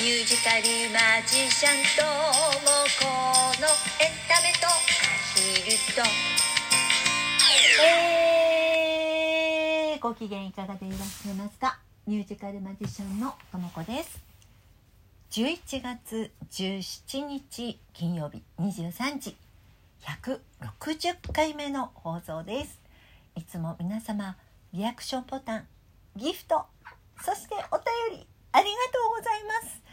ミュージカルマジシャンともこのエンタメとアヒルと。えー、ご機嫌いかがでいらっしゃいますか？ミュージカルマジシャンのともこです。11月17日金曜日23時160回目の放送です。いつも皆様リアクションボタンギフトそしてお便りありがとうございます。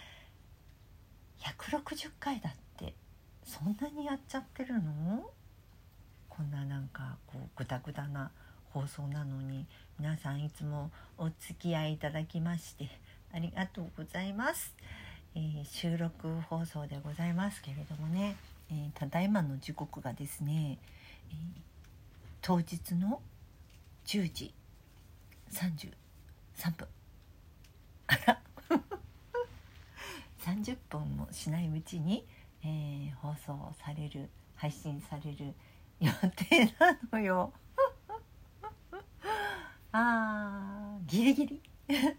160回だってそんなにやっちゃってるの？こんななんかこうグダグダな放送なのに皆さんいつもお付き合いいただきましてありがとうございます、えー収録放送でございますけれどもね、えーただいまの時刻がですね、えー当日の10時33分あら30分もしないうちに、えー放送される配信される予定なのよ。あーギリギリ。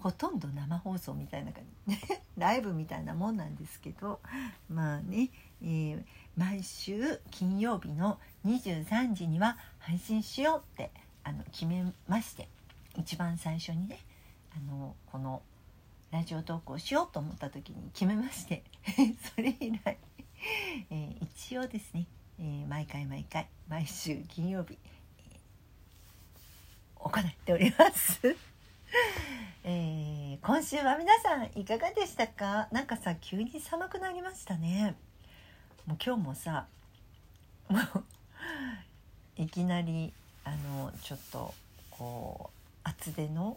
ほとんど生放送みたいな感じ。ライブみたいなもんなんですけど。まあね、えー毎週金曜日の23時には配信しようってあの決めまして。一番最初にねあのこのラジオ投稿しようと思った時に決めまして それ以来、えー一応ですね、えー毎回毎回毎週金曜日、えー行っております。えー今週は皆さんいかがでしたか？なんかさ急に寒くなりましたねもう今日もさもういきなりあのちょっとこう厚手の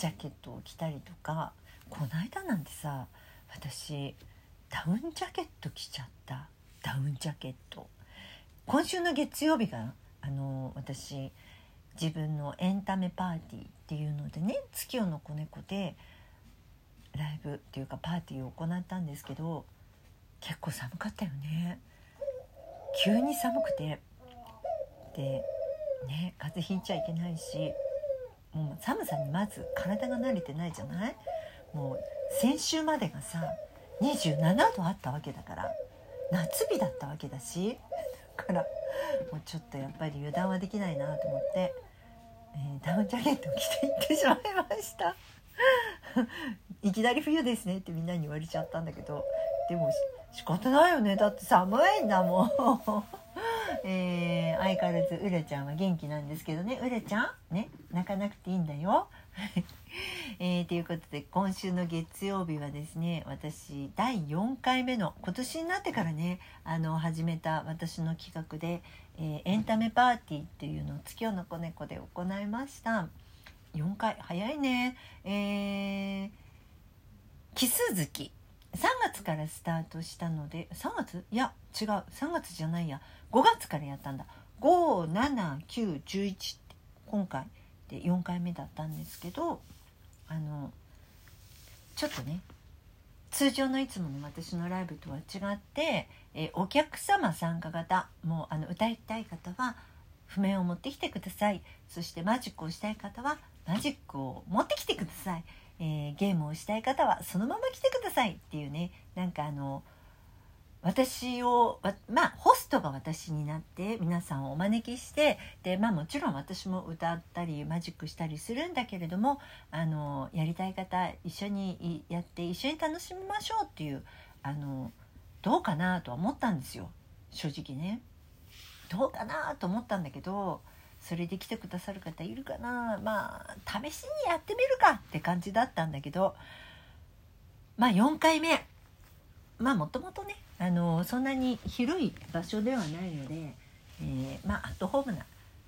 ジャケットを着たりとかこの間なんてさ私ダウンジャケット着ちゃった。ダウンジャケット。今週の月曜日があの私自分のエンタメパーティーっていうのでね月夜の子猫でライブっていうかパーティーを行ったんですけど結構寒かったよね。急に寒くて。でね風邪ひいちゃいけないし。もう寒さにまず体が慣れてないじゃない？もう先週までがさ27度あったわけだから夏日だったわけだし。だからもうちょっとやっぱり油断はできないなと思って、えーダウンジャケットを着て行ってしまいました。いきなり冬ですねってみんなに言われちゃったんだけどでも仕方ないよね。だって寒いんだもん。えー相変わらずうらちゃんは元気なんですけどね。うらちゃん？ね？泣かなくていいんだよ。えーということで今週の月曜日はですね私第4回目の今年になってからねあの始めた私の企画で、えーエンタメパーティーっていうのを月夜の子猫で行いました。4回？早いね。えー奇数月3月からスタートしたので3月？いや違う。3月じゃないや。5月からやったんだ。57911って今回で4回目だったんですけどあのちょっとね通常のいつもの私のライブとは違って、えお客様参加型もうあの歌いたい方は譜面を持ってきてください。そしてマジックをしたい方はマジックを持ってきてください、えーゲームをしたい方はそのまま来てくださいっていうねなんかあの私をまあホストが私になって皆さんをお招きしてでまあもちろん私も歌ったりマジックしたりするんだけれどもあのやりたい方一緒にやって一緒に楽しみましょうっていうあのどうかなとは思ったんですよ正直ね。どうかなと思ったんだけどそれで来てくださる方いるかな？まあ試しにやってみるかって感じだったんだけどまあ4回目。まあもともとねあのそんなに広い場所ではないので、えーまあアットホームな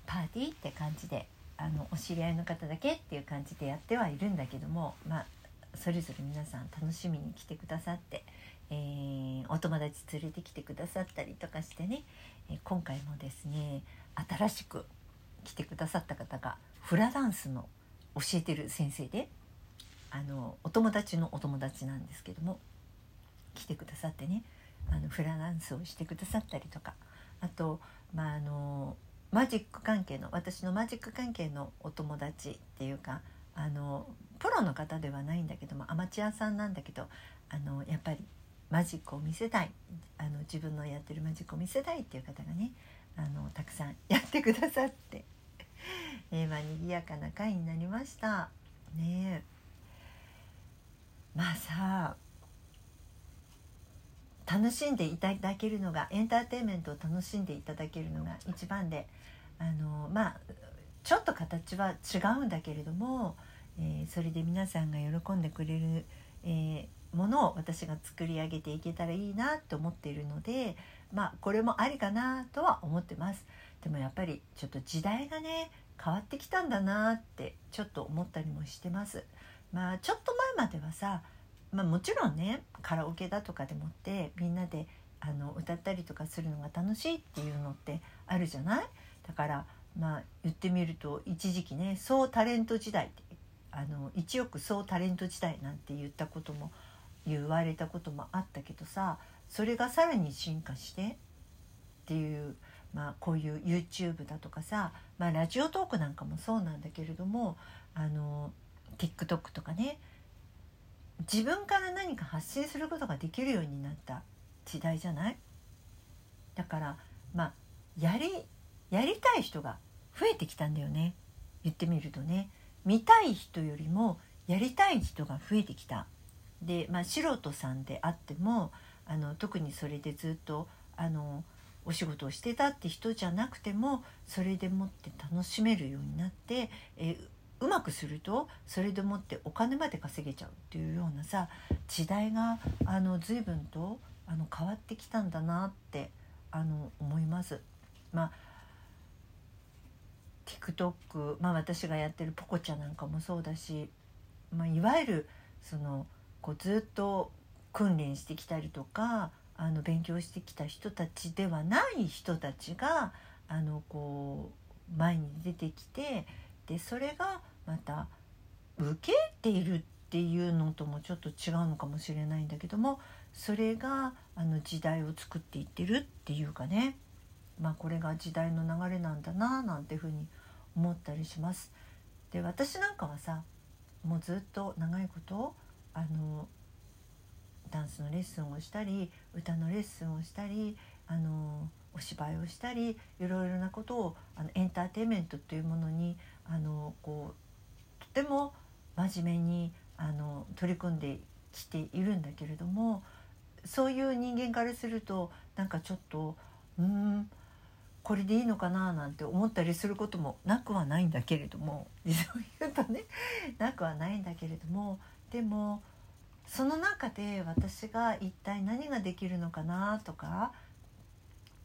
パーティーって感じであのお知り合いの方だけっていう感じでやってはいるんだけどもまあそれぞれ皆さん楽しみに来てくださって、えーお友達連れてきてくださったりとかしてね、え今回もですね新しく来てくださった方がフラダンスの教えてる先生であのお友達のお友達なんですけども来てくださってねあのフラダンスをしてくださったりとかあと、まあ、あのマジック関係の私のマジック関係のお友達っていうかあのプロの方ではないんだけどもアマチュアさんなんだけどあのやっぱりマジックを見せたいあの自分のやってるマジックを見せたいっていう方がねあのたくさんやってくださって、えー、まあ賑やかな会になりました。ねまあさ楽しんでいただけるのがエンターテインメントを楽しんでいただけるのが一番であのまあちょっと形は違うんだけれども、えー、それで皆さんが喜んでくれる、えー、ものを私が作り上げていけたらいいなと思っているのでまあこれもありかなとは思ってます。でもやっぱりちょっと時代がね変わってきたんだなってちょっと思ったりもしてます。まあちょっと前まではさまあ、もちろんねカラオケだとかでもってみんなであの歌ったりとかするのが楽しいっていうのってあるじゃない？だからまあ言ってみると一時期ね総タレント時代ってあの1億総タレント時代なんて言ったことも言われたこともあったけどさそれがさらに進化してっていう、まあ、こういう YouTube だとかさ、まあ、ラジオトークなんかもそうなんだけれどもあの TikTok とかね自分から何か発信することができるようになった時代じゃない？だからまあやりやりたい人が増えてきたんだよね。言ってみるとね。見たい人よりもやりたい人が増えてきた。で、まあ、素人さんであってもあの特にそれでずっとあのお仕事をしてたって人じゃなくてもそれでもって楽しめるようになって、えうまくするとそれでもってお金まで稼げちゃうっていうようなさ時代があの随分とあの変わってきたんだなってあの思います。まあ TikTok、まあ、私がやってるポコチャなんかもそうだし、まあ、いわゆるそのこうずっと訓練してきたりとかあの勉強してきた人たちではない人たちがあのこう前に出てきてでそれがまた受けているっていうのともちょっと違うのかもしれないんだけどもそれがあの時代を作っていってるっていうかねまあこれが時代の流れなんだななんていうふうに思ったりします。で私なんかはさもうずっと長いことあのダンスのレッスンをしたり歌のレッスンをしたりあのお芝居をしたりいろいろなことをあのエンターテインメントというものにあのこうとても真面目にあの取り組んできているんだけれどもそういう人間からするとなんかちょっとうんこれでいいのかななんて思ったりすることもなくはないんだけれども実を言うとねなくはないんだけれどもでもその中で私が一体何ができるのかなとか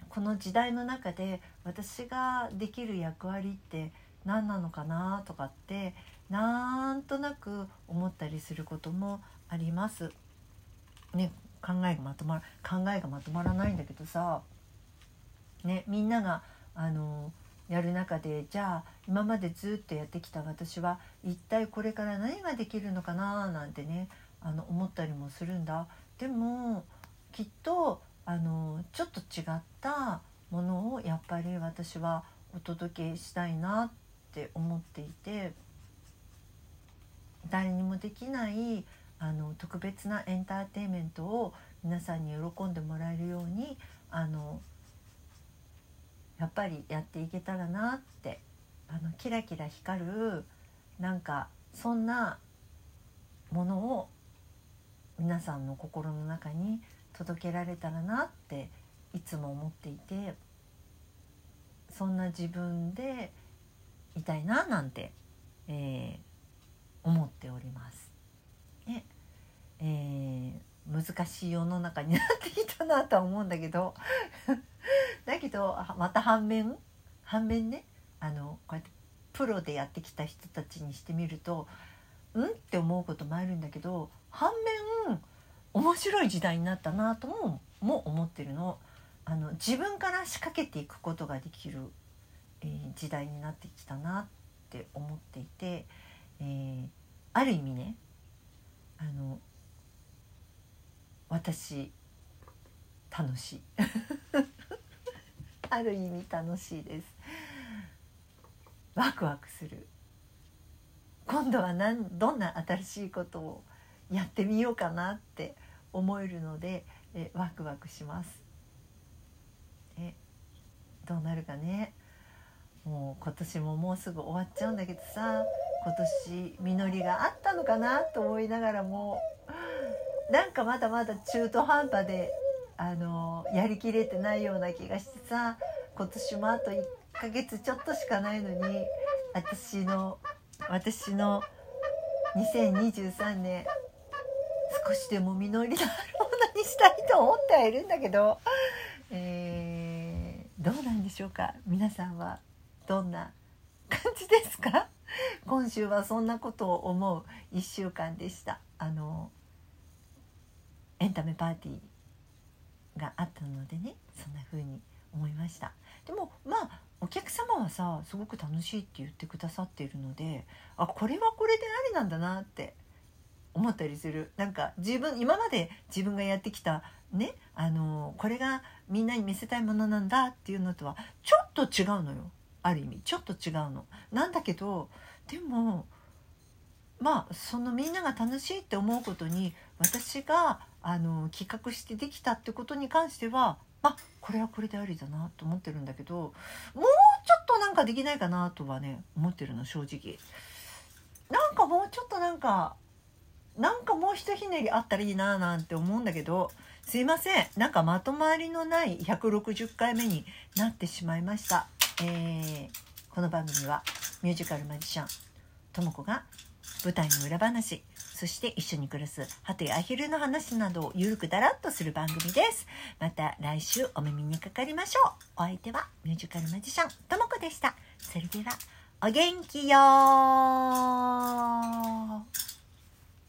この時代の中で私ができる役割って何なのかなとかってなんとなく思ったりすることもあります。ね考えがまとまら考えがまとまらないんだけどさ、ね、みんながあのやる中でじゃあ今までずっとやってきた私は一体これから何ができるのかななんてねあの思ったりもするんだ。でもきっとあのちょっと違ったものをやっぱり私はお届けしたいなって思っていて。誰にもできないあの特別なエンターテインメントを皆さんに喜んでもらえるようにあのやっぱりやっていけたらなってあのキラキラ光るなんかそんなものを皆さんの心の中に届けられたらなっていつも思っていてそんな自分でいたいななんて、えー、思っております。ねえー、難しい世の中になってきたなとは思うんだけど だけどまた反面反面ねあのこうやってプロでやってきた人たちにしてみるとうん？って思うこともあるんだけど反面面白い時代になったなともも思ってるの。あの自分から仕掛けていくことができる、えー、時代になってきたなって思っていて。えー、ある意味ねあの私楽しい。ある意味楽しいです。ワクワクする。今度は何どんな新しいことをやってみようかなって思えるのでえワクワクします。えどうなるかねもう今年ももうすぐ終わっちゃうんだけどさ今年実りがあったのかなと思いながらもなんかまだまだ中途半端であのやりきれてないような気がしてさ今年もあと1ヶ月ちょっとしかないのに私の私の2023年少しでも実りのあるものにしたいと思ってはいるんだけど、えー、どうなんでしょうか？皆さんはどんな感じですか？今週はそんなことを思う1週間でした。あのエンタメパーティーがあったのでねそんな風に思いました。でもまあお客様はさすごく楽しいって言ってくださっているのであこれはこれでありなんだなって思ったりするなんか自分今まで自分がやってきたねあのこれがみんなに見せたいものなんだっていうのとはちょっと違うのよある意味ちょっと違うの。なんだけどでもまあそのみんなが楽しいって思うことに私があの企画してできたってことに関してはあこれはこれでありだなと思ってるんだけどもうちょっとなんかできないかなとはね思ってるの正直。なんかもうちょっとなんかなんかもうひとひねりあったらいいななんて思うんだけどすいません。なんかまとまりのない160回目になってしまいました、えー、この番組はミュージカルマジシャンとも子が舞台の裏話そして一緒に暮らすハテやアヒルの話などをゆるくだらっとする番組です。また来週お耳にかかりましょう。お相手はミュージカルマジシャンとも子でした。それではお元気よ